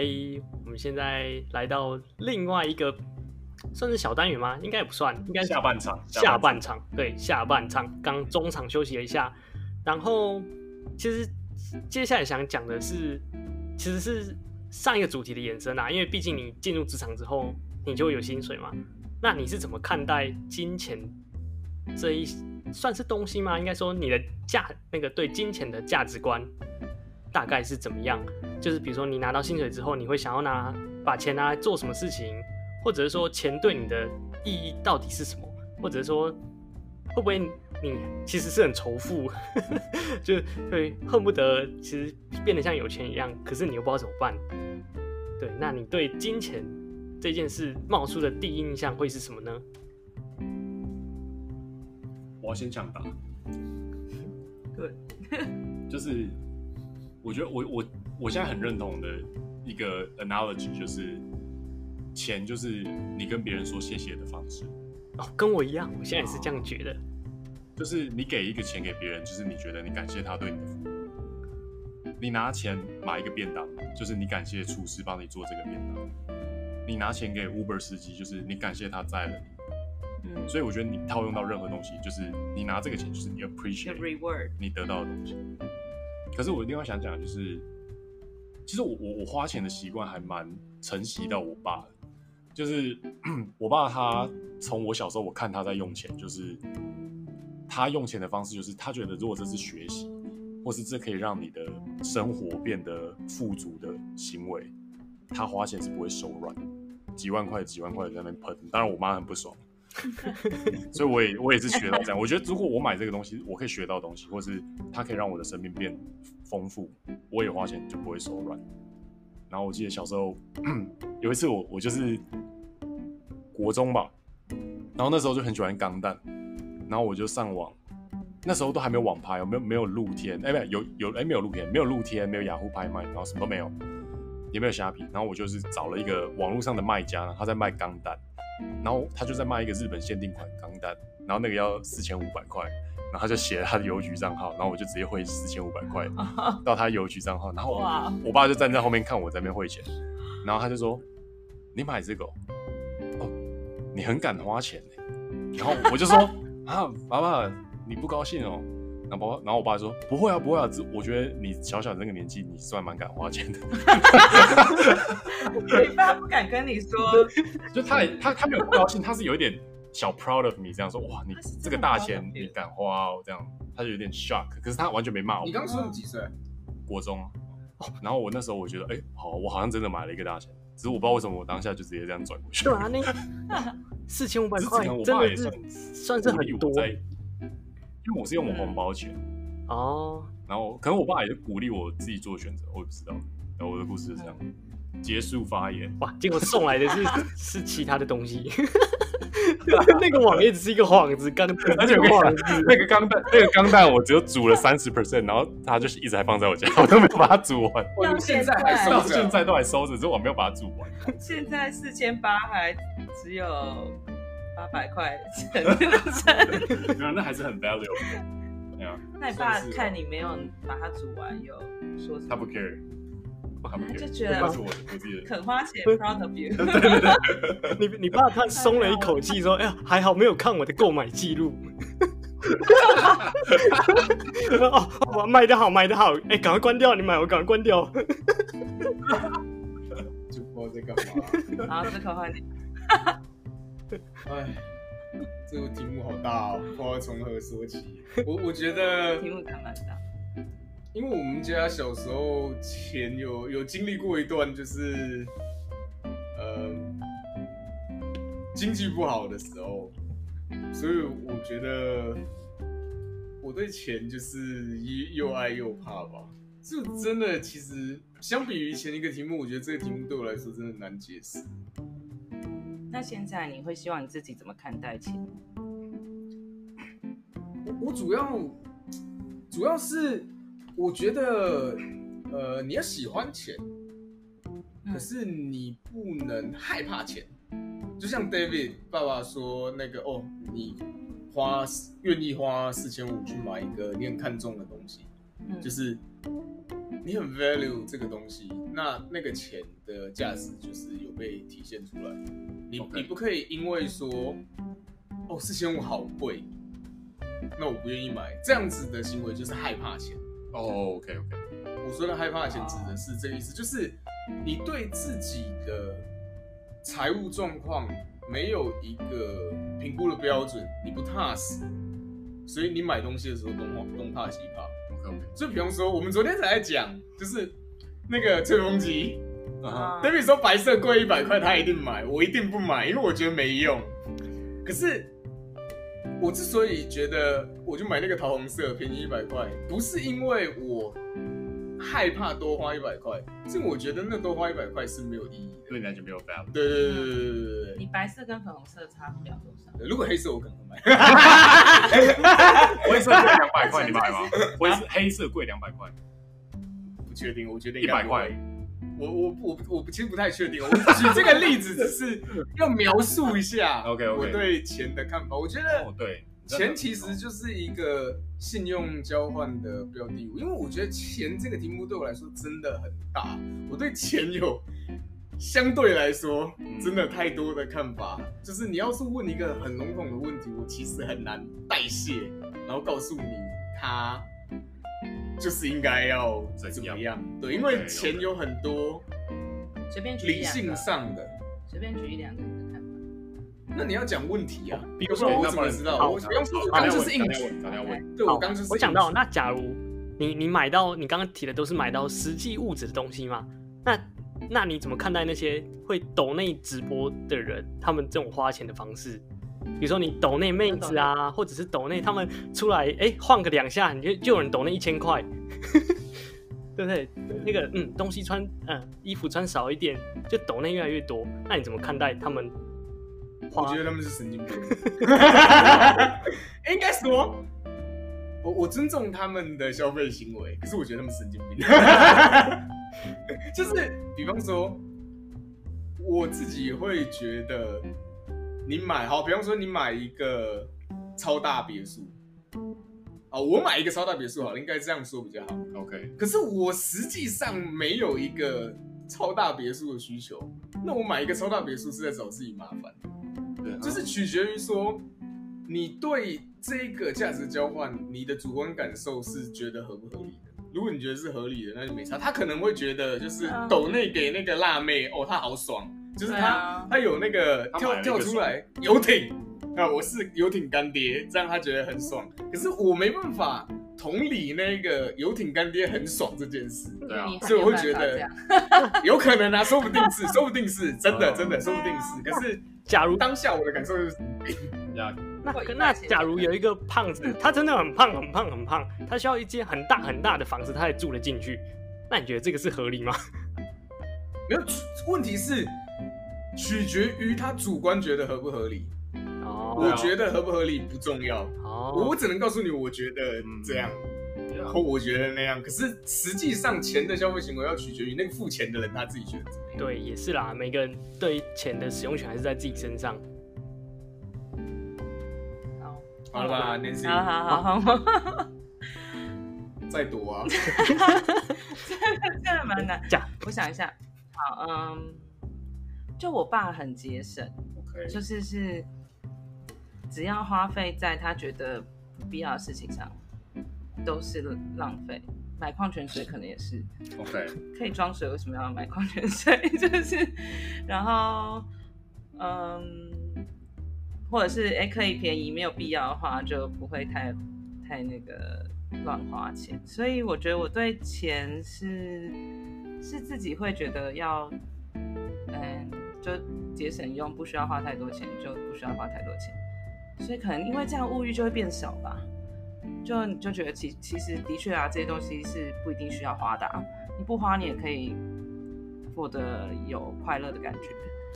嘿，我们现在来到另外一个算是小单元吗？应该也不算，应该下半场。下半场，对，下半场刚中场休息了一下，然后其实接下来想讲的是，其实是上一个主题的延伸啊，因为毕竟你进入职场之后，你就会有薪水嘛。那你是怎么看待金钱这一算是东西吗？应该说你的价那个对金钱的价值观大概是怎么样？就是比如说你拿到薪水之后，你会想要拿把钱拿来做什么事情，或者是说钱对你的意义到底是什么？或者是说会不会你其实是很仇富，就会恨不得其实变得像有钱一样，可是你又不知道怎么办？对，那你对金钱这件事冒出的第一印象会是什么呢？我要先抢答。对，就是我觉得我我我现在很认同的一个 analogy 就是钱就是你跟别人说谢谢的方式。哦，跟我一样，我现在也是这样觉得。就是你给一个钱给别人，就是你觉得你感谢他对你的服务。你拿钱买一个便当，就是你感谢厨师帮你做这个便当。你拿钱给 Uber 司机，就是你感谢他载了你。嗯，所以我觉得你套用到任何东西，就是你拿这个钱，就是你 appreciate reward 你得到的东西。可是我另外想讲就是，其实我我我花钱的习惯还蛮承袭到我爸的，就是 我爸他从我小时候我看他在用钱，就是他用钱的方式就是他觉得如果这是学习，或是这可以让你的生活变得富足的行为，他花钱是不会手软，几万块几万块在那边喷。当然我妈很不爽。所以我也我也是学到这样，我觉得如果我买这个东西，我可以学到东西，或是它可以让我的生命变丰富，我也花钱就不会手软。然后我记得小时候 有一次我我就是国中吧，然后那时候就很喜欢钢弹，然后我就上网，那时候都还没有网拍，没有没有露天？哎，没有有哎没有露天，没有露天，没有雅虎拍卖，然后什么都没有，也没有虾皮，然后我就是找了一个网络上的卖家，他在卖钢弹。然后他就在卖一个日本限定款钢弹，然后那个要四千五百块，然后他就写了他的邮局账号，然后我就直接汇四千五百块 到他邮局账号，然后我爸就站在后面看我在那边汇钱，然后他就说：“你买这个哦，哦你很敢花钱。”然后我就说：“ 啊，爸爸你不高兴哦？”然后爸爸，然后我爸说：“不会啊，不会啊，我觉得你小小的那个年纪，你算蛮敢花钱的。”你爸不敢跟你说，就他也他他没有不高兴，他是有一点小 proud of me，这样说：“哇，你这个大钱你敢花哦？”这样他就有点 shock，可是他完全没骂我。你刚说你几岁？国中。然后我那时候我觉得，哎，好，我好像真的买了一个大钱，只是我不知道为什么我当下就直接这样转过去。对啊，那四千五百块真的是算是很多。因为我是用我红包钱哦，然后可能我爸也是鼓励我自己做选择，我也不知道。然后我的故事是这样，结束发言。哇，结果送来的是 是其他的东西，那个网页只是一个幌子，钢弹，而且网子那个钢弹，那个钢弹我只有煮了三十 percent，然后它就是一直还放在我家，我都没有把它煮完。我现在还收到，现在都还收着，只是我没有把它煮完。现在四千八还只有。八百块成真，没有，那还是很 valuable。对啊，那你爸看你没有把它煮完，有说什么？他不 care，他不 care，就觉得那是我的，我自己的。肯花钱，proud of you。对 对对，你你爸他松了一口气，说：“哎呀，还好没有看我的购买记录。”哦，我卖的好，卖的好，哎，赶快关掉，你买，我赶快关掉。主播在干嘛？好，这口换你。哎，这个题目好大哦，不知道从何说起。我我觉得题目蛮大，因为我们家小时候钱有有经历过一段，就是呃经济不好的时候，所以我觉得我对钱就是又爱又怕吧。就真的，其实相比于前一个题目，我觉得这个题目对我来说真的难解释。那现在你会希望你自己怎么看待钱？我我主要主要是我觉得，呃，你要喜欢钱，可是你不能害怕钱。就像 David 爸爸说那个哦，你花愿意花四千五去买一个你很看重的东西，就是你很 value 这个东西，那那个钱的价值就是有被体现出来。你.你不可以因为说，哦，四千五好贵，那我不愿意买，这样子的行为就是害怕钱。哦、oh,，OK OK。我说的害怕钱指的是这个意思，就是你对自己的财务状况没有一个评估的标准，你不踏实，所以你买东西的时候东东怕西怕。OK OK。就比方说，我们昨天才在讲，就是那个吹风机。啊、David 说白色贵一百块，他一定买，我一定不买，因为我觉得没用。可是我之所以觉得我就买那个桃红色，便宜一百块，不是因为我害怕多花一百块，是我觉得那多花一百块是没有意义的，对你来讲没有 value。对对对对对对对。你白色跟粉红色差不了多少。如果黑色我可能会买。灰色贵两百块，你买吗？灰色黑色贵两百块，不确定，我觉得一百块。我我我我其实不太确定，我举这个例子只是要描述一下，OK，我对钱的看法。我觉得，对，钱其实就是一个信用交换的标的物，因为我觉得钱这个题目对我来说真的很大，我对钱有相对来说真的太多的看法。就是你要是问一个很笼统的问题，我其实很难代谢，然后告诉你他。就是应该要怎么样？对，因为钱有很多，随便举理性上的，随便举一两个你的看法。那你要讲问题啊，比如说我怎么知道？我刚刚就是硬举，对，我刚就是。我想到，那假如你你买到你刚刚提的都是买到实际物质的东西吗？那那你怎么看待那些会抖内直播的人，他们这种花钱的方式？比如说你抖内妹子啊，或者是抖内他们出来，哎，晃个两下，你就就有人抖那一千块，对不对？那个嗯，东西穿嗯，衣服穿少一点，就抖内越来越多。那你怎么看待他们？我觉得他们是神经病。应该说，我我尊重他们的消费行为，可是我觉得他们神经病。就是比方说，我自己会觉得。你买好，比方说你买一个超大别墅，哦，我买一个超大别墅好了，应该这样说比较好。OK，可是我实际上没有一个超大别墅的需求，那我买一个超大别墅是在找自己麻烦。对，就是取决于说你对这个价值交换，你的主观感受是觉得合不合理的。如果你觉得是合理的，那就没差。他可能会觉得就是抖内给那个辣妹，哦，他好爽。就是他，啊、他有那个跳跳出来游艇啊，我是游艇干爹，这样他觉得很爽。可是我没办法同理那个游艇干爹很爽这件事，对啊，所以我会觉得 有可能啊，说不定是，说不定是真的，真的说不定是。可是假如当下我的感受就是，那那假如有一个胖子，他真的很胖很胖很胖，他需要一间很大很大的房子，他才住得进去，那你觉得这个是合理吗？没有，问题是。取决于他主观觉得合不合理。哦，我觉得合不合理不重要。哦，我只能告诉你，我觉得这样，然后我觉得那样。可是实际上，钱的消费行为要取决于那个付钱的人他自己觉得怎么样。对，也是啦，每个人对钱的使用权还是在自己身上。好，好了吧，Nancy。好好好好。再躲啊！这个这个蛮难。讲，我想一下。好，嗯。就我爸很节省.就是是只要花费在他觉得不必要的事情上，都是浪费。买矿泉水可能也是，OK，可以装水，为什么要买矿泉水？就是，然后，嗯，或者是哎、欸，可以便宜，没有必要的话就不会太太那个乱花钱。所以我觉得我对钱是是自己会觉得要，嗯。就节省用，不需要花太多钱，就不需要花太多钱，所以可能因为这样物欲就会变少吧。就你就觉得其其实的确啊，这些东西是不一定需要花的啊，你不花你也可以获得有快乐的感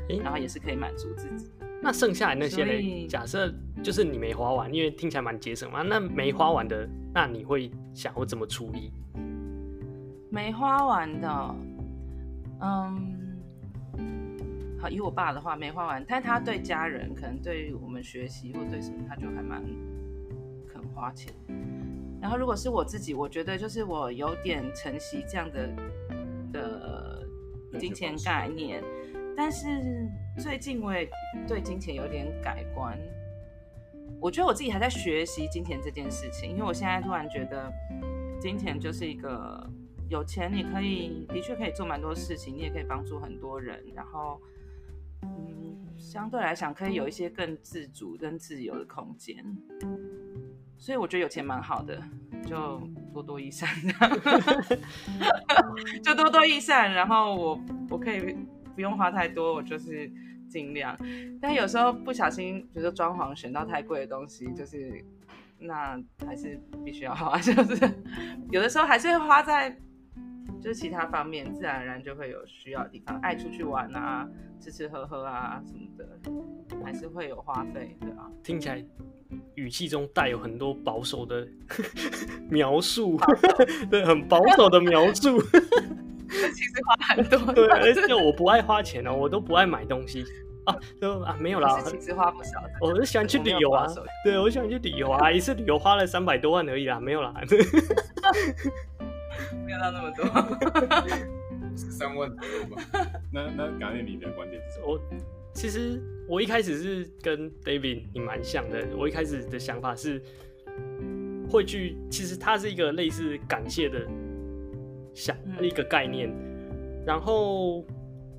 觉，然后也是可以满足自己。那剩下来那些呢？假设就是你没花完，因为听起来蛮节省嘛，那没花完的，那你会想我怎么处理？没花完的，嗯。以我爸的话，没花完，但他对家人，可能对于我们学习或对什么，他就还蛮肯花钱。然后如果是我自己，我觉得就是我有点承袭这样的的金钱概念。但是最近我也对金钱有点改观。我觉得我自己还在学习金钱这件事情，因为我现在突然觉得，金钱就是一个有钱你可以的确可以做蛮多事情，你也可以帮助很多人，然后嗯，相对来讲可以有一些更自主、更自由的空间。所以我觉得有钱蛮好的，就多多益善，就多多益善，然后我我可以。不用花太多，我就是尽量。但有时候不小心，比如说装潢选到太贵的东西，就是那还是必须要花，就是有的时候还是会花在就是其他方面，自然而然就会有需要的地方，爱出去玩啊，吃吃喝喝啊什么的，还是会有花费的啊。听起来语气中带有很多保守的 描述，对，很保守的描述。其实花很多，对，而且我不爱花钱哦，我都不爱买东西啊，都啊没有啦，其实花不少的，我是喜欢去旅游啊，对，我喜欢去旅游啊，一次旅游花了三百多万而已啦，没有啦，没有到那么多，三万左右吧。那那感谢你的观点是什么？我其实我一开始是跟 David 你蛮像的，我一开始的想法是会去，其实它是一个类似感谢的。想一个概念，嗯、然后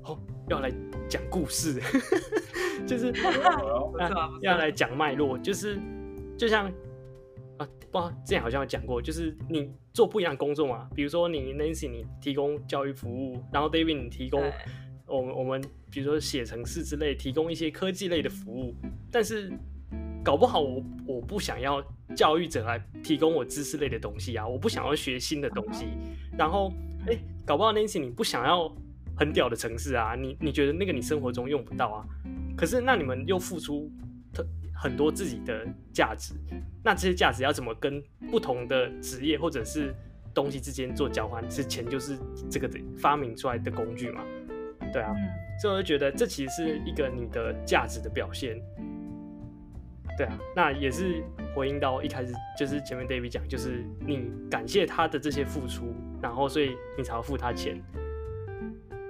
哦要来讲故事，就是要来讲脉络，就是就像啊，不之前好像有讲过，就是你做不一样的工作嘛，比如说你 Nancy 你提供教育服务，然后 David 你提供我们我们比如说写程式之类，提供一些科技类的服务，但是搞不好我我不想要。教育者来提供我知识类的东西啊，我不想要学新的东西。然后，哎、欸，搞不好 Nancy 你不想要很屌的城市啊，你你觉得那个你生活中用不到啊？可是那你们又付出很多自己的价值，那这些价值要怎么跟不同的职业或者是东西之间做交换？是钱就是这个的发明出来的工具嘛？对啊，所以我就觉得这其实是一个你的价值的表现。对啊，那也是回应到一开始，就是前面 David 讲，就是你感谢他的这些付出，然后所以你才要付他钱。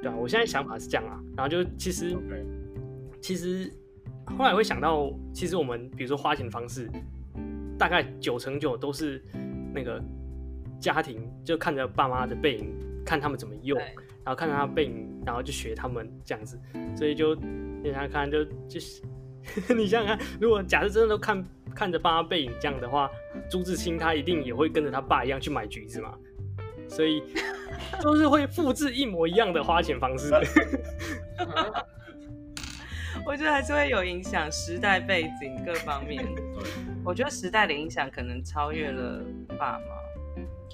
对啊，我现在想法是这样啊，然后就其实.其实后来会想到，其实我们比如说花钱的方式，大概九成九都是那个家庭就看着爸妈的背影，看他们怎么用，然后看着他背影，然后就学他们这样子，所以就你想看就就是。你想想看，如果假设真的都看看着爸妈背影这样的话，朱自清他一定也会跟着他爸一样去买橘子嘛，所以都是会复制一模一样的花钱方式。我觉得还是会有影响，时代背景各方面。对我觉得时代的影响可能超越了爸妈。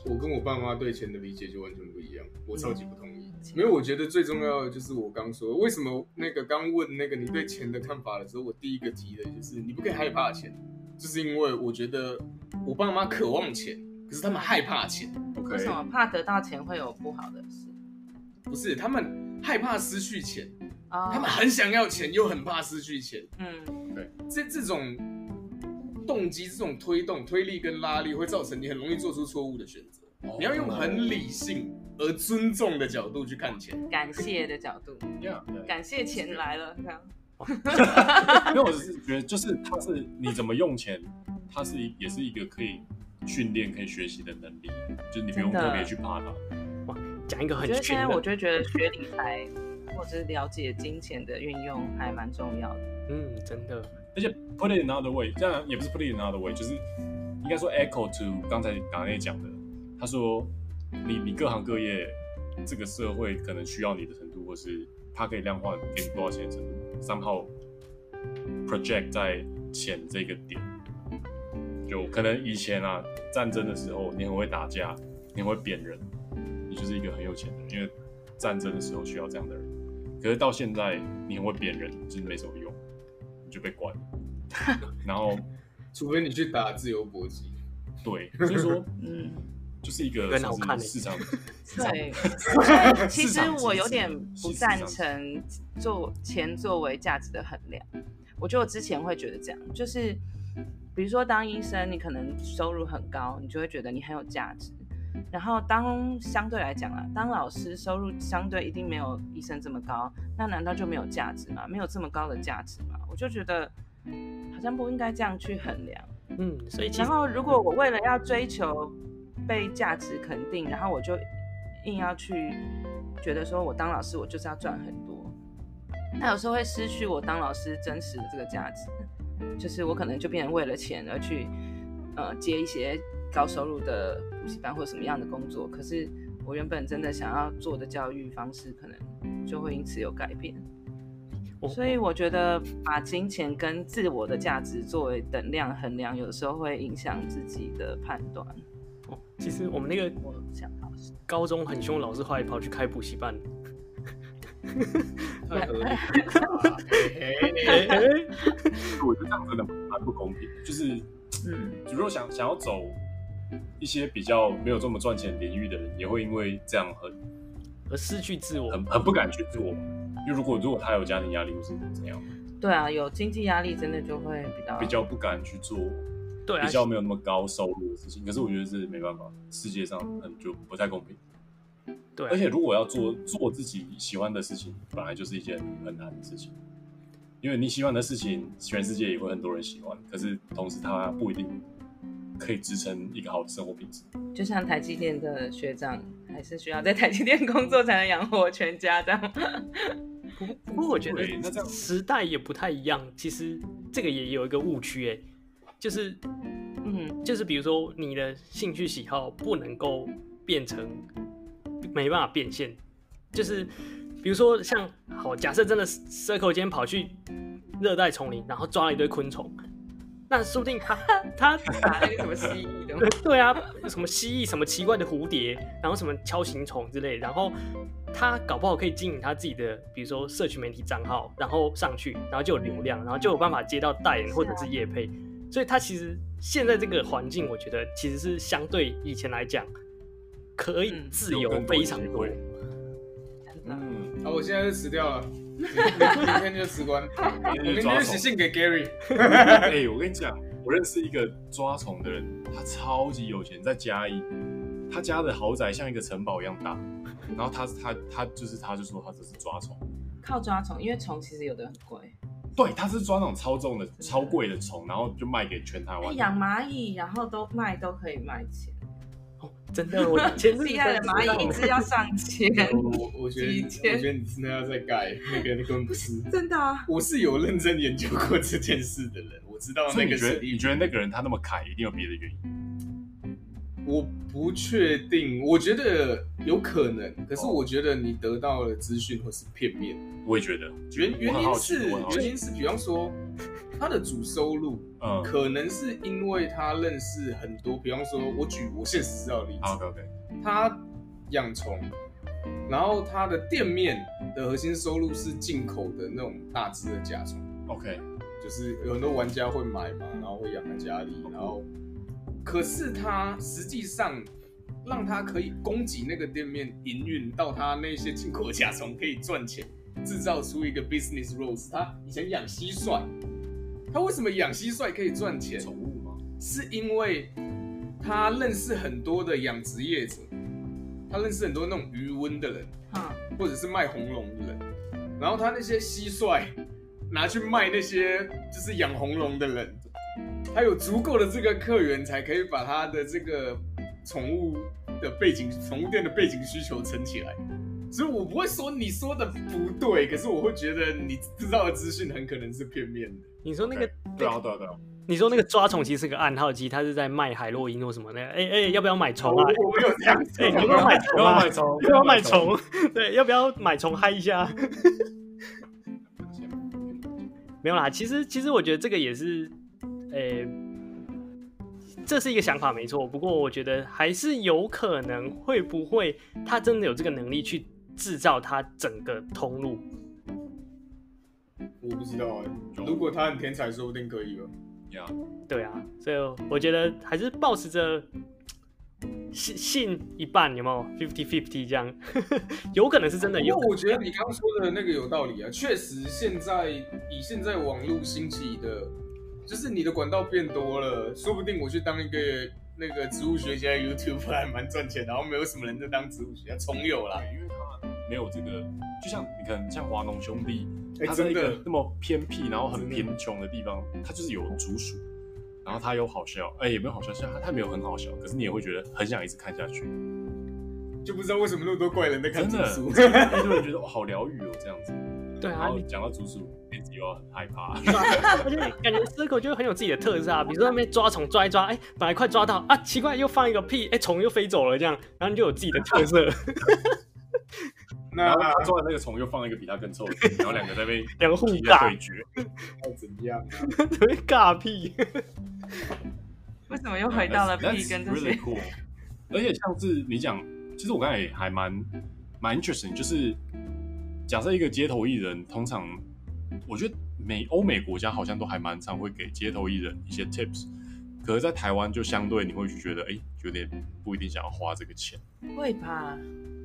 我跟我爸妈对钱的理解就完全不一样，我超级不同意。没有，我觉得最重要的就是我刚说，为什么那个刚问那个你对钱的看法的时候，我第一个提的就是你不可以害怕钱，就是因为我觉得我爸妈渴望钱，可是他们害怕钱。为什么怕得到钱会有不好的事？不是，他们害怕失去钱，oh. 他们很想要钱又很怕失去钱。嗯，对，这这种动机、这种推动、推力跟拉力会造成你很容易做出错误的选择。Oh. 你要用很理性。而尊重的角度去看钱，感谢的角度，yeah, 感谢钱来了，这样。因为我只是觉得，就是它是你怎么用钱，它是也是一个可以训练、可以学习的能力，就是你不用特别去怕它。哇，讲一个很，我觉得现在我就觉得学理财或者是了解金钱的运用还蛮重要的。嗯，真的。而且 put it another way，这样也不是 put it another way，就是应该说 echo to 刚才达内讲的，他说。你你各行各业，这个社会可能需要你的程度，或是他可以量化给你多少钱的程度，somehow project 在钱这个点，就可能以前啊战争的时候，你很会打架，你很会扁人，你就是一个很有钱的人，因为战争的时候需要这样的人。可是到现在，你很会扁人，就是没什么用，你就被关。然后，除非你去打自由搏击。对，所以说，嗯。就是一个市场，对，其实我有点不赞成做钱作为价值的衡量。我觉得我之前会觉得这样，就是比如说当医生，你可能收入很高，你就会觉得你很有价值。然后当相对来讲啊，当老师收入相对一定没有医生这么高，那难道就没有价值吗？没有这么高的价值吗？我就觉得好像不应该这样去衡量。嗯，所以然后如果我为了要追求被价值肯定，然后我就硬要去觉得说我当老师我就是要赚很多，那有时候会失去我当老师真实的这个价值，就是我可能就变成为了钱而去呃接一些高收入的补习班或什么样的工作，可是我原本真的想要做的教育方式可能就会因此有改变。所以我觉得把金钱跟自我的价值作为等量衡量，有时候会影响自己的判断。哦，其实我们那个我想到高中很凶老师，后来跑去开补习班。太合理了。我觉得这样真的蛮不公平。就是，嗯，如果想想要走一些比较没有这么赚钱领域的人，也会因为这样很而失去自我，很很不敢去做。因为如果如果他有家庭压力，或是怎样？对啊，有经济压力，真的就会比较比较不敢去做，对，比较没有那么高收入的事情。可是我觉得是没办法，世界上很就不太公平。对，而且如果要做做自己喜欢的事情，本来就是一件很难的事情。因为你喜欢的事情，全世界也会很多人喜欢，可是同时他不一定可以支撑一个好的生活品质。就像台积电的学长，还是需要在台积电工作才能养活全家这样。不过我觉得时代也不太一样，其实这个也有一个误区哎，就是，嗯，就是比如说你的兴趣喜好不能够变成没办法变现，就是比如说像好假设真的 Circle 今天跑去热带丛林，然后抓了一堆昆虫。那说不定他 他打那个什么蜥蜴的，对啊，什么蜥蜴，什么奇怪的蝴蝶，然后什么锹形虫之类，然后他搞不好可以经营他自己的，比如说社群媒体账号，然后上去，然后就有流量，然后就有办法接到代言或者是业配，所以他其实现在这个环境，我觉得其实是相对以前来讲，可以自由非常多。嗯，好，我现在就辞掉了。明天就辞官，我明天就写信给 Gary。哎、欸，我跟你讲，我认识一个抓虫的人，他超级有钱，在嘉义，他家的豪宅像一个城堡一样大。然后他他他就是他就说他这是抓虫，靠抓虫，因为虫其实有的很贵。对，他是抓那种超重的、超贵的虫，然后就卖给全台湾。养蚂蚁，然后都卖都可以卖钱。真的，我前厉害的蚂蚁一只要上千。我我觉得，我觉得你真的要再盖那个，那根本不是真的啊！我是有认真研究过这件事的人，我知道那个。你觉得你觉得那个人他那么凯，一定有别的原因？我不确定，我觉得有可能，可是我觉得你得到的资讯会是片面。我也觉得，原原因是原因是，比方说。他的主收入，嗯，可能是因为他认识很多，比方说，我举我现实知道的例子，OK OK，他养虫，然后他的店面的核心收入是进口的那种大只的甲虫，OK，就是有很多玩家会买嘛，然后会养在家里然后，可是他实际上让他可以供给那个店面营运到他那些进口的甲虫可以赚钱，制造出一个 business rose。他以前养蟋蟀。他为什么养蟋蟀可以赚钱？宠物吗？是因为他认识很多的养殖业者，他认识很多那种鱼温的人，啊，或者是卖红龙的人，然后他那些蟋蟀拿去卖那些就是养红龙的人，他有足够的这个客源，才可以把他的这个宠物的背景、宠物店的背景需求撑起来。所以我不会说你说的不对，可是我会觉得你知道的资讯很可能是片面的。你说那个对啊对啊对啊，你说那个抓虫其实是个暗号机，他是在卖海洛因或什么的。哎、欸、哎、欸，要不要买虫啊？我没有这样子。哎、欸，要不要买虫啊？要不要买虫？对，要不要买虫嗨一下？没有啦，其实其实我觉得这个也是，诶、欸，这是一个想法没错。不过我觉得还是有可能，会不会他真的有这个能力去制造它整个通路？我不知道哎、欸，如果他很天才，说不定可以吧。呀、yeah.，对啊，所以我觉得还是保持着信信一半，有没有 fifty fifty 这样，有可能是真的有。因为我觉得你刚刚说的那个有道理啊，确实现在以现在网络兴起的，就是你的管道变多了，说不定我去当一个那个植物学家 YouTube 还蛮赚钱，然后没有什么人在当植物学家，从有啦，因为他没有这个，就像你看，像华农兄弟，欸、他在一个那么偏僻，然后很贫穷的地方，他就是有竹鼠，然后他有好笑，哎、欸，也没有好笑，像他他没有很好笑，可是你也会觉得很想一直看下去，就不知道为什么那么多怪人在看竹鼠，很多人觉得好疗愈哦，这样子。对啊，你讲到竹鼠，一直又要很害怕。而 且感觉 Circle 就很有自己的特色啊，比如说那边抓虫抓一抓，哎、欸，本来快抓到啊，奇怪又放一个屁，哎、欸，虫又飞走了，这样，然后你就有自己的特色。那他抓的那个虫又放一个比他更臭的，然后两个在被两个互尬对决，要怎样啊？特别尬屁。为什么又回到了屁跟这些？Really cool. 而且像是你讲，其实我刚才也还蛮蛮 interesting，就是。假设一个街头艺人，通常我觉得美欧美国家好像都还蛮常会给街头艺人一些 tips，可是，在台湾就相对你会去觉得，哎、欸，有点不一定想要花这个钱。会吧？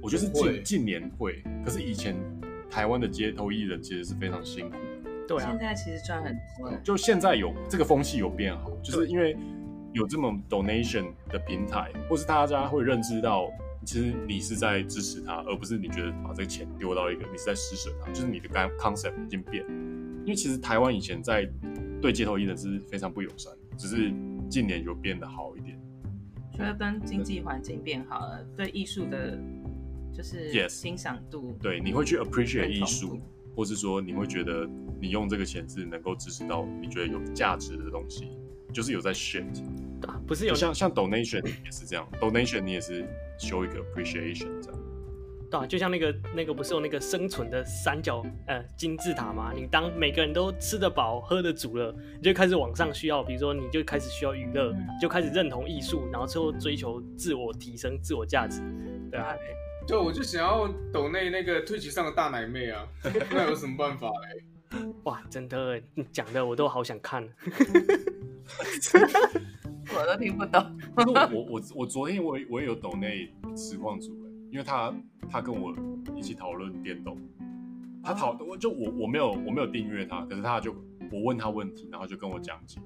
我觉得是近近年会，可是以前台湾的街头艺人其实是非常辛苦。对啊。现在其实赚很多。就现在有这个风气有变好，就是因为有这么 donation 的平台，或是大家会认知到。其实你是在支持他，而不是你觉得把这个钱丢到一个，你是在施舍他，就是你的 concept 已经变。因为其实台湾以前在对街头艺人是非常不友善，只是近年有变得好一点。觉得跟经济环境变好了，对艺术的，就是欣赏度，yes. 对，你会去 appreciate 艺术，或是说你会觉得你用这个钱是能够支持到你觉得有价值的东西，就是有在 shift。不是有像像 donation 也是这样，donation 你也是。Show 一个 appreciation 这样，对啊，就像那个那个不是有那个生存的三角呃金字塔吗？你当每个人都吃得饱、喝得足了，你就开始往上需要，比如说你就开始需要娱乐，就开始认同艺术，然后最后追求自我提升、自我价值，对啊。对我就想要抖内那个 Twitch 上的大奶妹啊，那有什么办法嘞？哇，真的，你讲的我都好想看。我都听不懂。我我我昨天我我也有抖内实况主，因为他他跟我一起讨论电动，他讨我就我我没有我没有订阅他，可是他就我问他问题，然后就跟我讲解，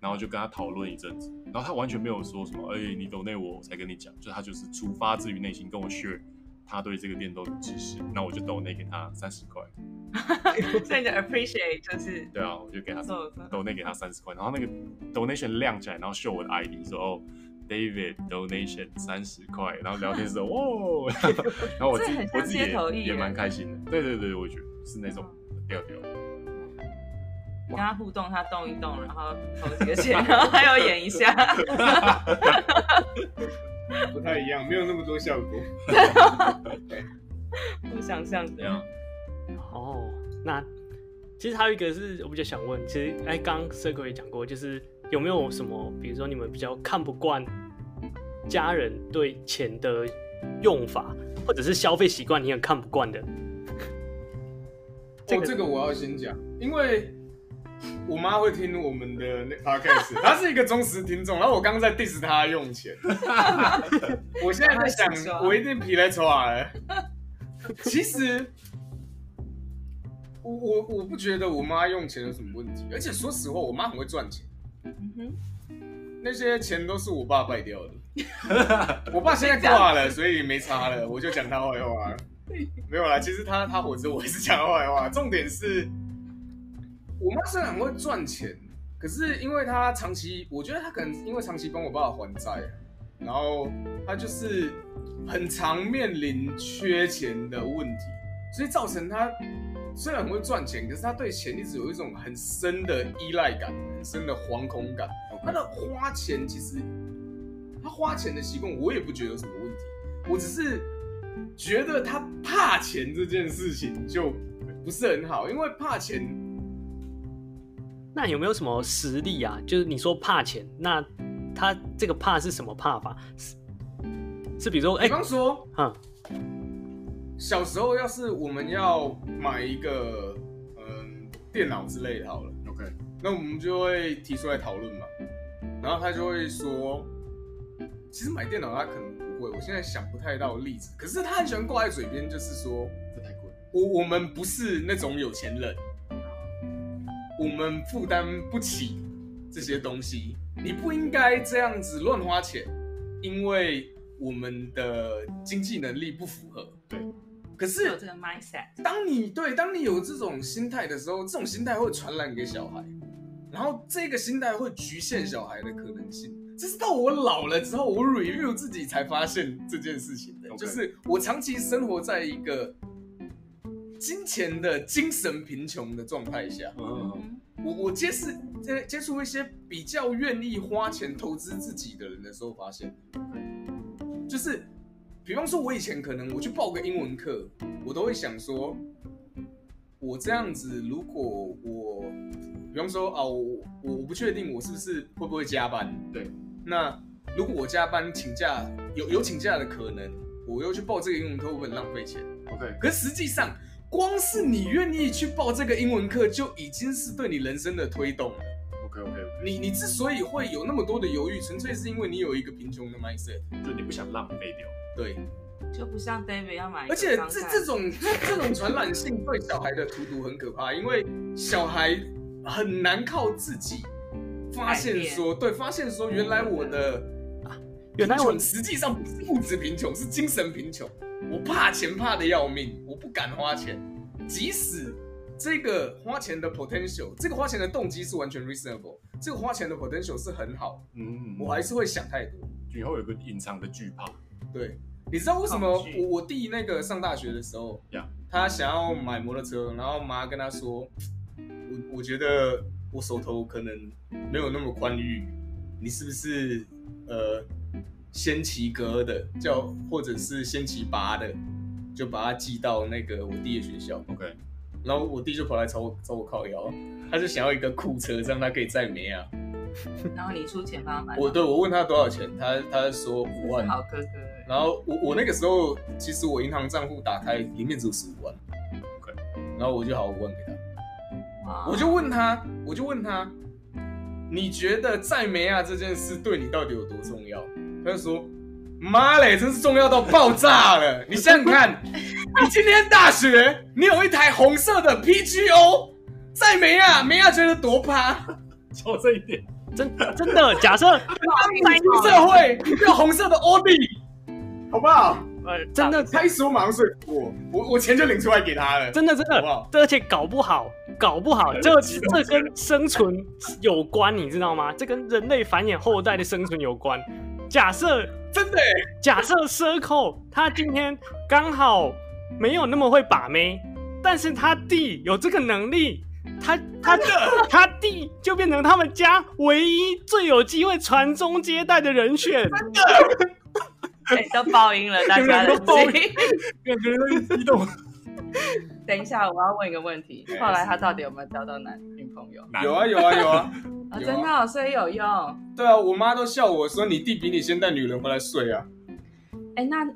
然后就跟他讨论一阵子，然后他完全没有说什么，哎、欸，你抖内我才跟你讲，就他就是出发自于内心跟我 share。他对这个店都有知识，那我就 donate 给他三十块。所以你的 appreciate 就是对啊，我就给他 donate 给他三十块，然后那个 donation 亮起来，然后 show 我的 ID 说哦，David donation 三十块，然后聊天的时候哦，然后我自己我自己也也蛮开心的。对对对，我觉得是那种调调。跟他互动，他动一动，然后投几个钱，然后还要演一下。不太一样，没有那么多效果。我想象这样。哦，那其实还有一个是我比较想问，其实哎，刚 Circle 也讲过，就是有没有什么，比如说你们比较看不惯家人对钱的用法，或者是消费习惯，你很看不惯的？哦，这个我要先讲，因为。我妈会听我们的那 podcast，她是一个忠实听众。然后我刚刚在 diss 她用钱，我现在在想，我一定皮来抽啊！其实，我我我不觉得我妈用钱有什么问题，而且说实话，我妈很会赚钱。嗯哼，那些钱都是我爸败掉的。我爸现在挂了，所以没差了，我就讲他坏话。没有啦，其实他他活着，我也是讲他坏话。重点是。我妈虽然很会赚钱，可是因为她长期，我觉得她可能因为长期帮我爸爸还债，然后她就是很常面临缺钱的问题，所以造成她虽然很会赚钱，可是她对钱一直有一种很深的依赖感，很深的惶恐感。她的花钱其实，她花钱的习惯我也不觉得有什么问题，我只是觉得她怕钱这件事情就不是很好，因为怕钱。那有没有什么实例啊？就是你说怕钱，那他这个怕是什么怕法？是是比如说，哎，比方说，嗯，小时候要是我们要买一个嗯电脑之类的，好了，OK，那我们就会提出来讨论嘛。然后他就会说，其实买电脑他可能不会，我现在想不太到例子。可是他很喜欢挂在嘴边，就是说这太贵。我我们不是那种有钱人。我们负担不起这些东西，你不应该这样子乱花钱，因为我们的经济能力不符合。对。可是有这个 mindset，当你对，当你有这种心态的时候，这种心态会传染给小孩，然后这个心态会局限小孩的可能性。这是到我老了之后，我 review 自己才发现这件事情的.就是我长期生活在一个金钱的精神贫穷的状态下。嗯，我我接触接接触一些比较愿意花钱投资自己的人的时候，发现，就是。比方说，我以前可能我去报个英文课，我都会想说，我这样子，如果我，比方说啊，我我不确定我是不是会不会加班，对，那如果我加班请假有有请假的可能，我又去报这个英文课会不会浪费钱？OK，可实际上，光是你愿意去报这个英文课，就已经是对你人生的推动了。OK OK，你你之所以会有那么多的犹豫，纯粹是因为你有一个贫穷的 mindset，就你不想浪费掉。对，就不像 David 要买，而且这这种这种传染性对小孩的荼毒很可怕，因为小孩很难靠自己发现说，对，发现说原来我的啊，原来我实际上不是物质贫穷，是精神贫穷。我怕钱怕的要命，我不敢花钱，即使这个花钱的 potential，这个花钱的动机是完全 reasonable，这个花钱的 potential 是很好，嗯，我还是会想太多，以后有个隐藏的惧怕，对。你知道为什么我我弟那个上大学的时候，Yeah. 他想要买摩托车，然后妈跟他说，我我觉得我手头可能没有那么宽裕，你是不是呃先骑哥的叫，或者是先骑拔的，就把他寄到那个我弟的学校，OK，然后我弟就跑来找我找我靠腰，他就想要一个酷车，这样他可以载梅啊，然后你出钱帮他买，我对我问他多少钱，他他说五万，好哥哥。然后我我那个时候，其实我银行账户打开里面只有十五万，OK，然后我就好五万给他.我就问他，我就问他，你觉得载梅亚这件事对你到底有多重要？他就说，妈嘞，真是重要到爆炸了！你想想看，你今天大学，你有一台红色的 PGO，在梅亚，梅亚觉得多趴，就这一点，真真的，假设你出社会，你有红色的奥迪。好不好？呃，真的，开始我马上说服我，我我钱就领出来给他了。真的，真的，好不好？而且搞不好，搞不好，这这跟生存有关，你知道吗？这跟人类繁衍后代的生存有关。假设真的，假设 Circle 他今天刚好没有那么会把妹，但是他弟有这个能力，他他的 他弟就变成他们家唯一最有机会传宗接代的人选。真的。欸、都爆音了，大家都爆音，感觉都激动。等一下，我要问一个问题：后来他到底有没有交到男女朋友？有啊，有啊，有啊。啊，真的，所以有用。对啊，我妈都笑我说：“你弟比你先带女人回来睡啊。”哎、欸，那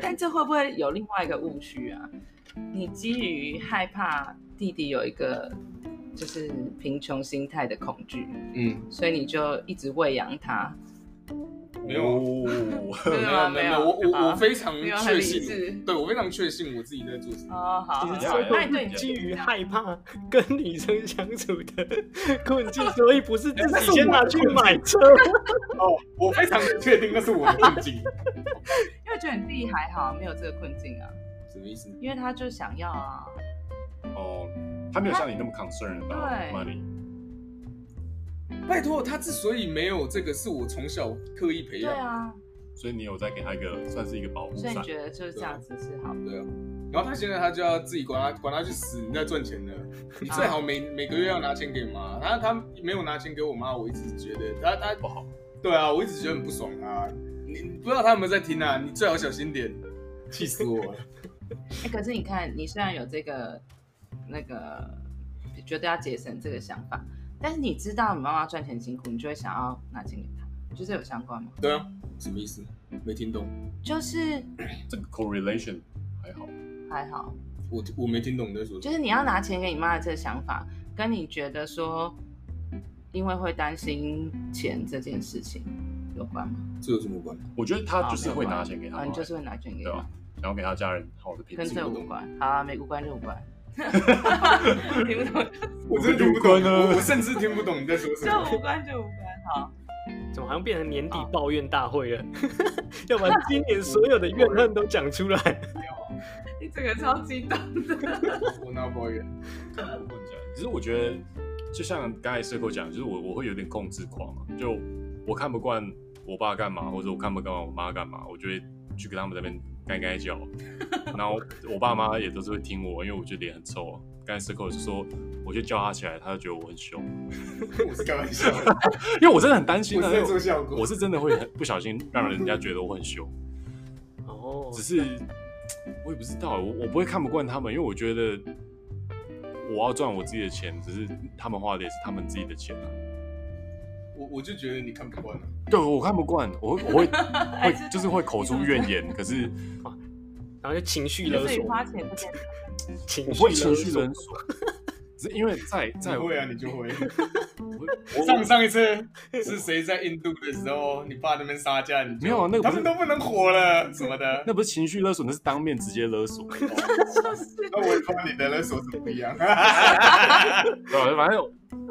但这会不会有另外一个误区啊？你基于害怕弟弟有一个就是贫穷心态的恐惧，嗯，所以你就一直喂养他。没有，没有，没有，我我我非常确信，对我非常确信我自己在做什么。哦，好，其实基于害怕跟女生相处的困境，所以不是自己先拿去买车。哦，我非常确定那是我的困境。因为觉得你自己还好，没有这个困境啊。什么意思？因为他就想要啊。哦，他没有像你那么 concern about money。拜托，他之所以没有这个，是我从小刻意培养。对啊，所以你有在给他一个算是一个保护伞。所以你觉得就是这样子是好的。对啊，然后他现在他就要自己管他管他去死，你在赚钱的，你最好每每个月要拿钱给妈。他他没有拿钱给我妈，我一直觉得他他不好。对啊，我一直觉得很不爽啊。你不知道他有没有在听啊？你最好小心点，气死我了。哎、欸，可是你看，你虽然有这个那个觉得要节省这个想法。但是你知道你妈妈赚钱辛苦，你就会想要拿钱给她，就是有相关吗？对啊，什么意思？没听懂。就是这个 correlation 还好，还好。我我没听懂你在说。就是你要拿钱给你妈的这个想法，跟你觉得说，因为会担心钱这件事情有关吗？这有什么关？我觉得他就是会拿钱给他，你就是会拿钱给他，然后给他家人好的品质。跟这无关。好啊，没无关就无关。听不懂，我真的听不懂，我我甚至听不懂你在说什么。就无关就无关，好。怎么好像变成年底抱怨大会了？要把今年所有的怨恨都讲出来。你整个超激动的。我哪抱怨？我跟你讲，其实我觉得，就像刚才 Circle 讲，就是我我会有点控制狂嘛。就我看不惯我爸干嘛，或者我看不惯我妈干嘛，我就会去跟他们那边该该叫。然后我爸妈也都是会听我，因为我觉得脸很臭。刚才 Circle 是说，我就叫他起来，他就觉得我很凶。我是开玩笑，因为我真的很担心我是做效果，我是真的会很不小心让人家觉得我很凶。哦，只是。我也不知道，我我不会看不惯他们，因为我觉得我要赚我自己的钱，只是他们花的也是他们自己的钱啊。我我就觉得你看不惯了，对，我看不惯，我会我会 会就是会口出怨言，可是然后就情绪勒索，花钱情我会情绪勒索。是因为在 在会啊，你就会。上上一次是谁在印度的时候，你爸那边杀价，你没有啊？那个他们都不能活了什么的，那不是情绪勒索，那是当面直接勒索。那我帮你的勒索怎么样？对，反正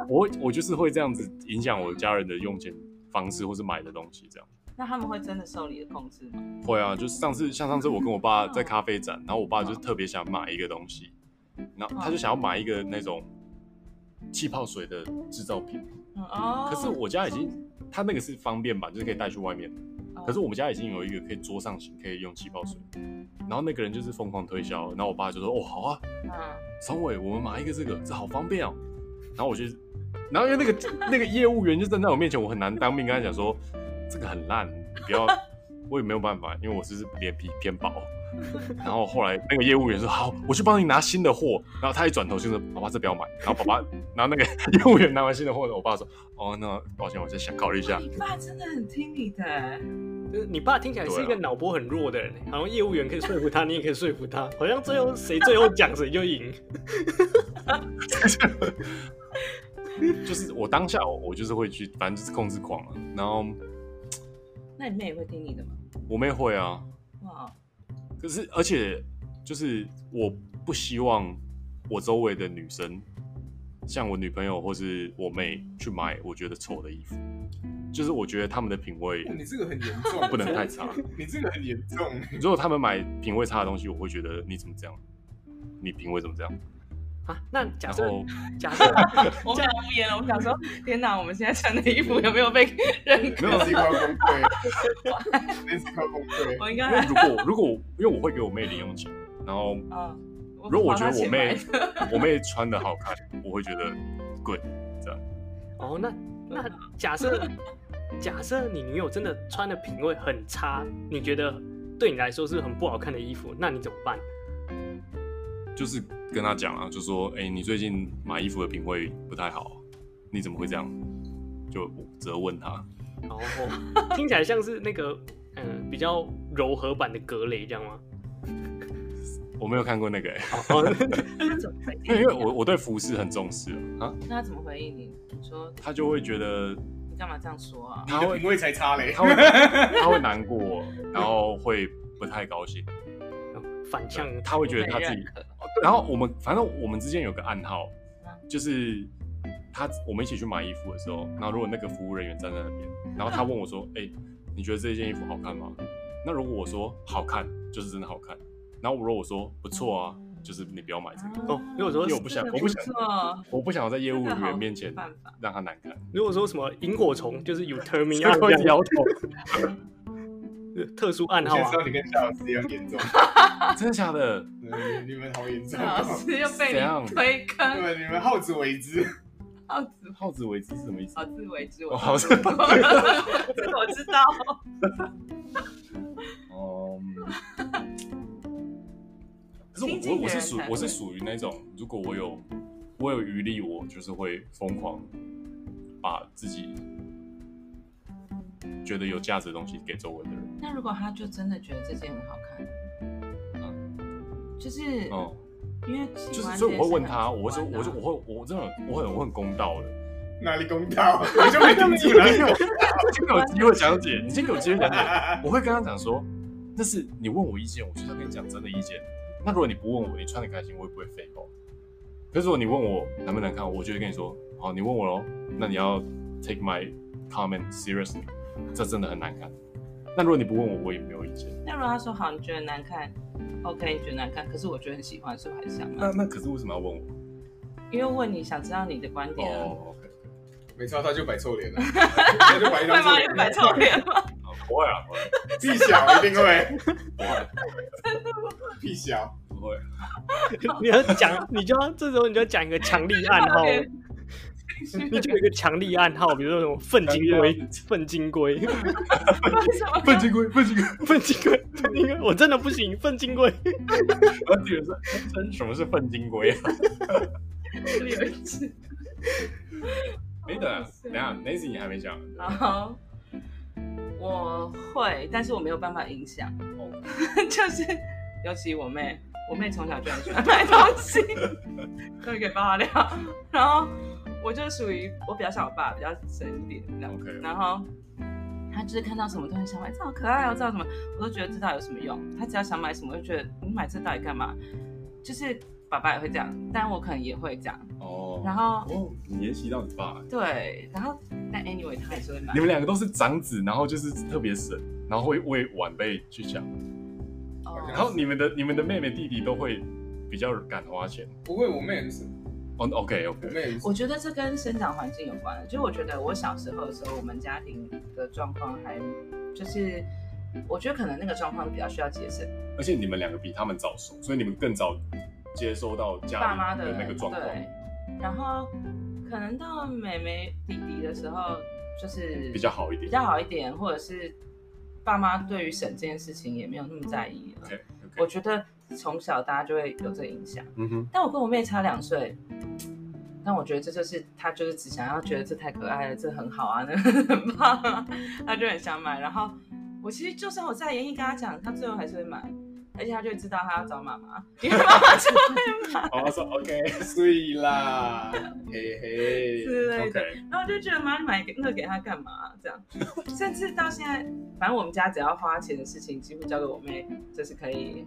我我就是会这样子影响我家人的用钱方式，或是买的东西这样。那他们会真的受你的控制吗？会啊，就是上次像上次我跟我爸在咖啡展，然后我爸就是特别想买一个东西。然后他就想要买一个那种气泡水的制造品，哦可是我家已经，他那个是方便版，就是可以带去外面。可是我们家已经有一个可以桌上型，可以用气泡水。然后那个人就是疯狂推销，然后我爸就说：“哦，好啊，聪伟，我们买一个这个，这好方便哦。”然后我就，然后因为那个那个业务员就站在我面前，我很难当面跟他讲说这个很烂，你不要，我也没有办法，因为我是脸皮偏薄。然后后来那个业务员说：“好，我去帮你拿新的货。”然后他一转头就说：“爸爸，这不要买。”然后爸爸，然后那个 业务员拿完新的货，我爸说：“哦，那抱歉，我再想考虑一下。”你爸真的很听你的，就是你爸听起来是一个脑波很弱的人，好像业务员可以说服他，你也可以说服他，好像最后谁最后讲谁就赢。就是我当下我就是会去，反正就是控制狂了。然后，那你妹也会听你的吗？我妹会啊。哇。可是，而且就是我不希望我周围的女生像我女朋友或是我妹去买我觉得丑的衣服，就是我觉得他们的品味，你这个很严重，不能太差。你这个很严重。如果他们买品味差的东西，我会觉得你怎么这样？你品味怎么这样？啊，那假设假设 我们无言了，我们想说，天哪，我们现在穿的衣服有没有被认可？没有，是靠崩溃，那是靠崩溃。我应该如果如果因为我会给我妹零用钱，然后如果我觉得我妹我妹穿的好看，我会觉得 good 这样。哦，那那假设假设你女友真的穿的品味很差，你觉得对你来说是很不好看的衣服，那你怎么办？就是跟他讲啊，就说，哎、欸，你最近买衣服的品味不太好，你怎么会这样？就责问他。哦，听起来像是那个，嗯、呃，比较柔和版的格雷这样吗？我没有看过那个、欸，哎、哦。因为因为我我对服饰很重视啊。那他怎么回应你？你说他就会觉得你干嘛这样说啊？他会品味才差嘞，他会他会难过，然后会不太高兴。反向，他会觉得他自己，然后我们反正我们之间有个暗号，就是他我们一起去买衣服的时候，然后如果那个服务人员站在那边，然后他问我说：“哎，你觉得这件衣服好看吗？”那如果我说好看，就是真的好看。然后如果我说不错啊，就是你不要买这个。哦，因为我说因为我不想，我不想，我不想要在业务员面前让他难看。如果说什么萤火虫，就是 you turn me on，会摇头。特殊暗号啊！说你跟夏老师一样严重，真的假的？你们好严重，老师又被你推坑。对，你们好自为之。好自好自为之是什么意思？好自为之，我好自，这个我知道。哦。可是我我我是属我是属于那种，如果我有我有余力，我就是会疯狂把自己。觉得有价值的东西给周围的人。那如果他就真的觉得这件很好看，嗯，就是，哦，因为就是，所以我会问他，我会说，我就我会，我真的，我很我很公道的。哪里公道？我就没听出来。今天有机会讲解，你今天有机会讲解，我会跟他讲说，那是你问我意见，我就是要跟你讲真的意见。那如果你不问我，你穿的开心，我也不会废话。可是如果你问我难不难看，我就会跟你说，好，你问我喽，那你要 take my comment seriously。这真的很难看。那如果你不问我，我也没有意见。那如果他说好，你觉得难看，OK，你觉得难看，可是我觉得很喜欢，是不是还是想？那那可是为什么要问我？因为问你想知道你的观点哦、oh,，OK，没错，他就摆臭脸了，他就摆一张臭脸，摆臭脸吗？不会啊，不会，屁小一定会，不会，真的不会，屁小不会。你要讲，你就要这时候你就要讲一个强力暗号，你 就有一个强力暗号，比如说什么粪金龟，粪金龟，粪金龟，粪金龟，粪金龟，粪金龟，我真的不行，粪金龟。我以为是真，什么是粪金龟啊？有一次，没等啊，等下，Nancy 你还没讲。好，我会，但是我没有办法影响。哦，就是尤其我妹，我妹从小就很喜欢买东西，可以给爆料。然后我就属于我比较像我爸，比较省一点这样。OK。然后他就是看到什么东西想买，这好可爱哦，这什么我都觉得这到底有什么用。他只要想买什么，我就觉得你买这到底干嘛？就是。爸爸也会这样，但我可能也会这样。哦，然后哦，你沿袭到你爸。对，然后但 anyway 他还是会买。你们两个都是长子，然后就是特别省，然后会为晚辈去想。哦。然后你们的你们的妹妹弟弟都会比较敢花钱。不会，我妹很省。哦，OK OK。我觉得这跟生长环境有关。就我觉得我小时候的时候，我们家庭的状况还就是，我觉得可能那个状况比较需要节省。而且你们两个比他们早熟，所以你们更早。接收到家爸妈的那个状况，然后可能到妹妹弟弟的时候，就是比较好一点，比较好一点，或者是爸妈对于省这件事情也没有那么在意了。Okay, okay. 我觉得从小大家就会有这影响。嗯哼。但我跟我妹差两岁，但我觉得这就是她就是只想要觉得这太可爱了，这很好啊，那很棒啊，他就很想买。然后我其实就算我再严厉跟她讲，她最后还是会买。而且他就会知道他要找妈妈，因为妈妈就会买。妈妈说：“OK，所以啦，嘿嘿，之类的。”然后我就觉得妈，你买那个给他干嘛？这样，甚至到现在，反正我们家只要花钱的事情，几乎交给我妹，就是可以，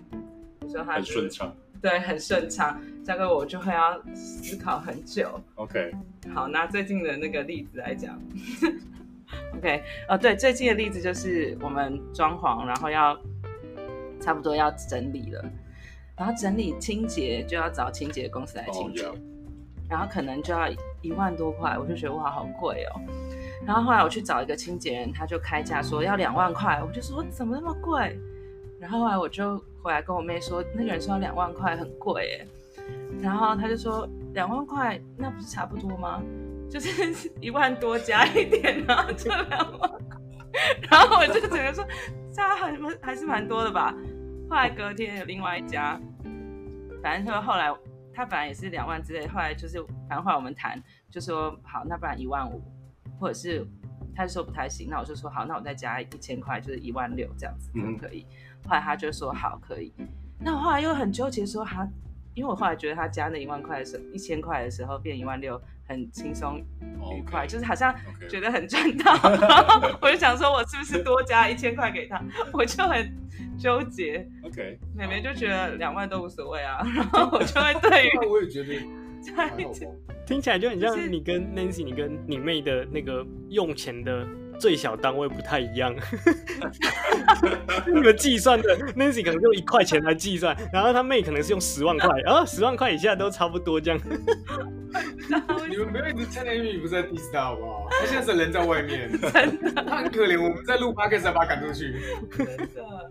很顺畅，对，很顺畅。交给我就会要思考很久。OK，好，拿最近的那个例子来讲。OK，哦，对，最近的例子就是我们装潢，然后要。差不多要整理了，然后整理清洁就要找清洁公司来清洁，oh. 然后可能就要一万多块，我就觉得哇好贵哦。然后后来我去找一个清洁人，他就开价说要两万块，我就说怎么那么贵？然后后来我就回来跟我妹说，那个人说两万块很贵耶，然后他就说两万块那不是差不多吗？就是一万多加一点，然后就两万。然后我就只能说。差还蛮还是蛮多的吧。后来隔天有另外一家，反正说后来他本来也是两万之类，后来就是反正后来我们谈，就说好，那不然一万五，或者是他就说不太行，那我就说好，那我再加一千块，就是一万六这样子，可可以？后来他就说好，可以。那我后来又很纠结说他，因为我后来觉得他加那一万块的时候，一千块的时候变一万六。很轻松愉快，okay, 就是好像觉得很赚到，okay. 然后我就想说，我是不是多加一千块给他？我就很纠结。OK，妹妹就觉得两万都无所谓啊，然后我就会对于，我也觉得，听起来就很像你跟 Nancy，你跟你妹的那个用钱的。最小单位不太一样，那个计算的 Nancy 可能用一块钱来计算，然后他妹可能是用十万块，啊十万块以下都差不多这样。你们不要一直趁年不是在 diss 他好不好？他现在是人在外面，真的，他很可怜。我们在录 podcast 才把他赶出去。真的，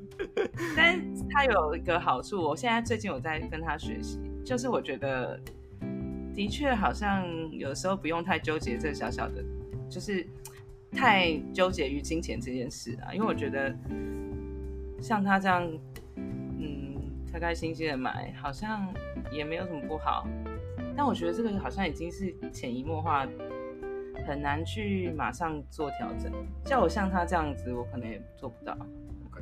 但是他有一个好处，我现在最近有在跟他学习，就是我觉得的确好像有时候不用太纠结这个小小的，就是。太纠结于金钱这件事啊，因为我觉得像他这样，嗯，开开心心的买，好像也没有什么不好。但我觉得这个好像已经是潜移默化，很难去马上做调整。叫我像他这样子，我可能也做不到。OK，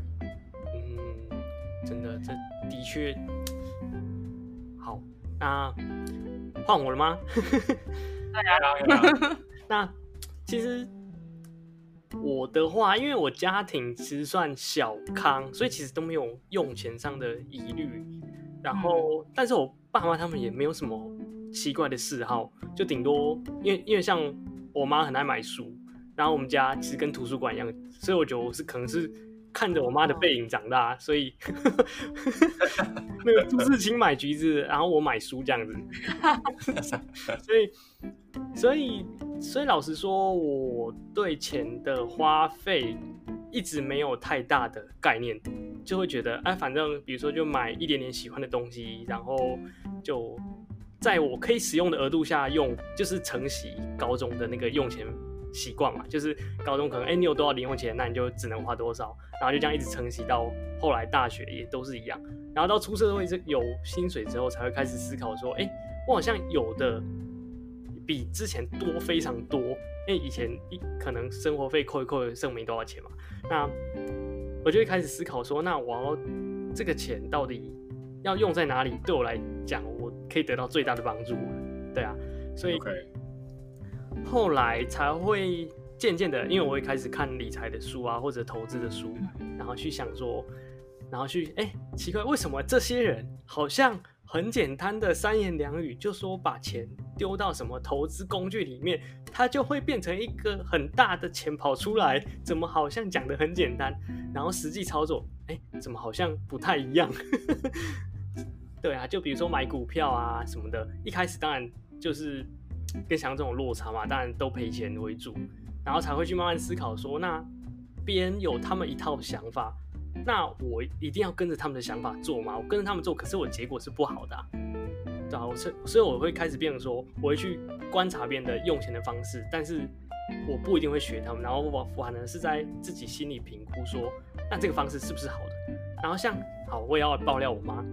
嗯，真的，这的确好。那换我了吗？大家那其实。我的话，因为我家庭其实算小康，所以其实都没有用钱上的疑虑。然后，但是我爸妈他们也没有什么奇怪的嗜好，就顶多因为因为像我妈很爱买书，然后我们家其实跟图书馆一样，所以我觉得我是可能是看着我妈的背影长大，所以 那个朱自清买橘子，然后我买书这样子，所以所以所以老实说，我对钱的花费一直没有太大的概念，就会觉得哎，反正比如说就买一点点喜欢的东西，然后就在我可以使用的额度下用，就是承袭高中的那个用钱。习惯嘛，就是高中可能哎、你有多少零用钱，那你就只能花多少，然后就这样一直承袭到后来大学也都是一样，然后到出社会是有薪水之后才会开始思考说，哎、我好像有的比之前多非常多，因为以前一可能生活费扣一扣剩没多少钱嘛，那我就会开始思考说，那我要这个钱到底要用在哪里，对我来讲我可以得到最大的帮助，对啊，所以。后来才会渐渐的，因为我会开始看理财的书啊，或者投资的书，然后去想说，然后去哎、欸，奇怪，为什么这些人好像很简单的三言两语就说把钱丢到什么投资工具里面，它就会变成一个很大的钱跑出来？怎么好像讲的很简单，然后实际操作，哎、欸，怎么好像不太一样？对啊，就比如说买股票啊什么的，一开始当然就是。跟想这种落差嘛，当然都赔钱为主，然后才会去慢慢思考说，那别人有他们一套想法，那我一定要跟着他们的想法做吗？我跟着他们做，可是我结果是不好的啊，对啊，我所所以我会开始变成说，我会去观察别人的用钱的方式，但是我不一定会学他们，然后我反而是在自己心里评估说，那这个方式是不是好的？然后像好，我也要爆料我妈，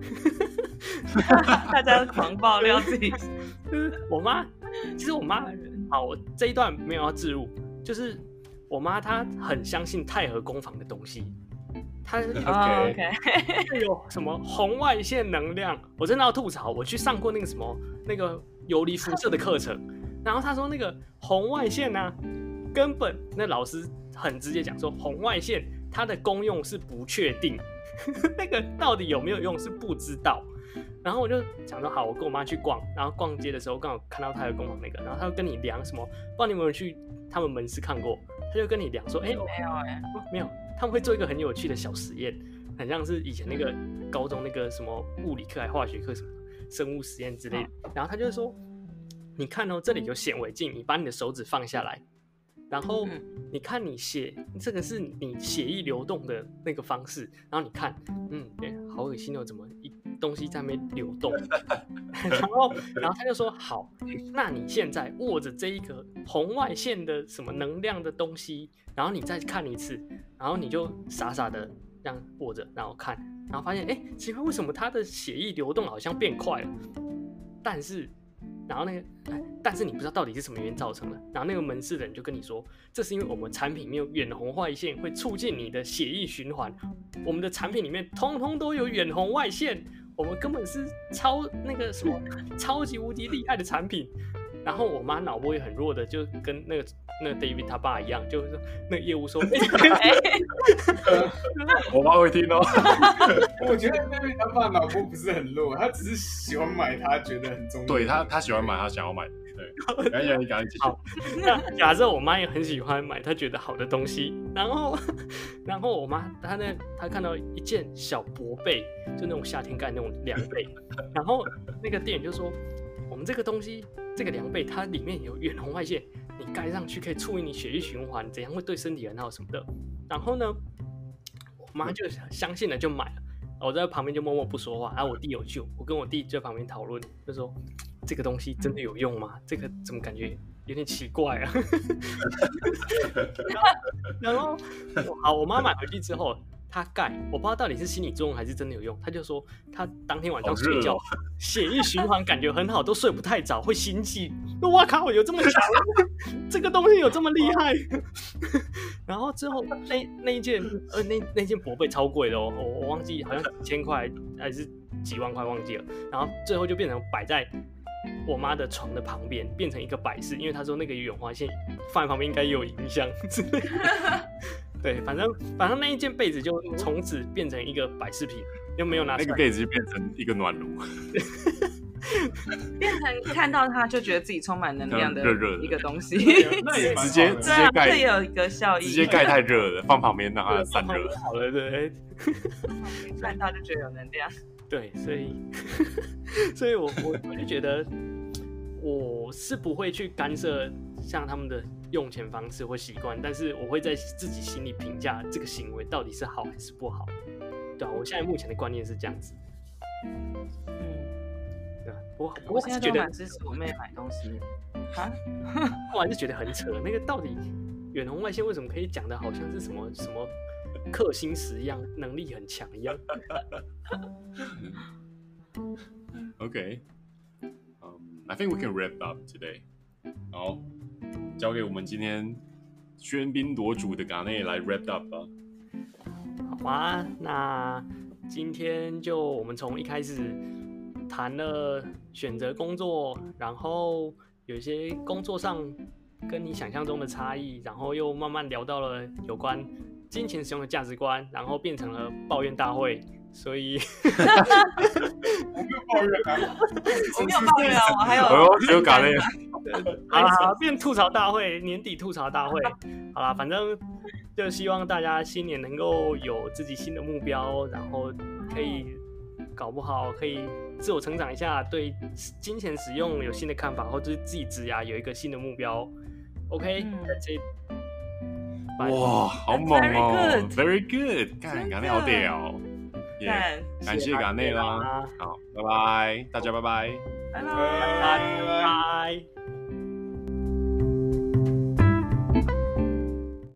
大家狂爆料自己，我妈。其实我妈好，我这一段没有要置入，就是我妈她很相信太和工坊的东西，她 OK 有什么红外线能量，我真的要吐槽，我去上过那个什么那个游离辐射的课程，然后她说那个红外线呢、啊，根本那老师很直接讲说红外线它的功用是不确定，那个到底有没有用是不知道。然后我就想说，好，我跟我妈去逛，然后逛街的时候刚好看到他有工坊那个，然后他就跟你量什么，不知道你有没有去他们门市看过，他就跟你量说，哎，没有哎，没有，他们会做一个很有趣的小实验，很像是以前那个高中那个什么物理课还化学课什么生物实验之类的，然后他就说，你看哦，这里有显微镜，你把你的手指放下来，然后你看你血，这个是你血液流动的那个方式，然后你看，嗯，对，好恶心哦，怎么一。东西在那边流动，然后，然后他就说：“好，那你现在握着这一个红外线的什么能量的东西，然后你再看一次，然后你就傻傻的这样握着，然后看，然后发现，哎，奇怪，为什么他的血液流动好像变快了？但是。”然后那个，但是你不知道到底是什么原因造成的。然后那个门市的人就跟你说，这是因为我们产品里面有远红外线，会促进你的血液循环。我们的产品里面通通都有远红外线，我们根本是超那个什么 超级无敌厉害的产品。然后我妈脑波也很弱的，就跟那个那个 David 他爸一样，就是说那个业务说 我妈会听哦。我觉得 David 他爸脑波不是很弱，他只是喜欢买他觉得很重要。对他，他喜欢买他想要买的。对，赶紧你赶紧。好，那假设我妈也很喜欢买她觉得好的东西，然后 然后我妈她呢她看到一件小薄被，就那种夏天盖那种凉被，然后那个店员就说，我们这个东西。这个凉被它里面有远红外线，你盖上去可以促进你血液循环，怎样会对身体很好什么的。然后呢，我妈就相信了，就买了。我在旁边就默默不说话。然后我弟有救，我跟我弟在旁边讨论，就说这个东西真的有用吗？这个怎么感觉有点奇怪啊？然后，好，我妈买回去之后。她盖，我不知道到底是心理作用还是真的有用。她就说她当天晚上睡觉，血液循环感觉很好，都睡不太着，会心悸。我靠，有这么强？这个东西有这么厉害？然后之后那那一件呃那那件薄被超贵的哦，我我忘记好像几千块还是几万块忘记了。然后最后就变成摆在我妈的床的旁边，变成一个摆饰，因为她说那个远环线放在旁边应该也有影响。对，反正反正那一件被子就从此变成一个摆饰品，又没有拿。那个被子就变成一个暖炉。变成看到它就觉得自己充满能量的热热一个东西，那也 直接直接盖，这也有一个效益，直接盖太热了，放旁边让它散热好了，对，看到就觉得有能量，对，所以，所以我我我就觉得我是不会去干涉像他们的用钱方式或习惯，但是我会在自己心里评价这个行为到底是好还是不好，对啊，我现在目前的观念是这样子。嗯，对吧？我我还是觉得蛮支持我妹买东西啊，我还是觉得很扯。那个到底远红外线为什么可以讲的好像是什么什么克星石一样，能力很强一样 okay.、um,，I think we can wrap up today。好，交给我们今天喧宾夺主的嘎内来 wrap up 吧。好啊，那。今天就我们从一开始谈了选择工作，然后有些工作上跟你想象中的差异，然后又慢慢聊到了有关金钱使用的价值观，然后变成了抱怨大会。所以我没有抱怨啊，我没有抱怨啊，我还有还有搞那个，好变吐槽大会，年底吐槽大会，好啦，反正就希望大家新年能够有自己新的目标，然后可以搞不好可以自我成长一下，对金钱使用有新的看法，或者是自己职涯有一个新的目标。OK，这哇，好猛哦，Very good，看搞那好屌。Yeah, 感谢嘎内啦，好，拜拜，大家拜拜，拜拜，拜拜。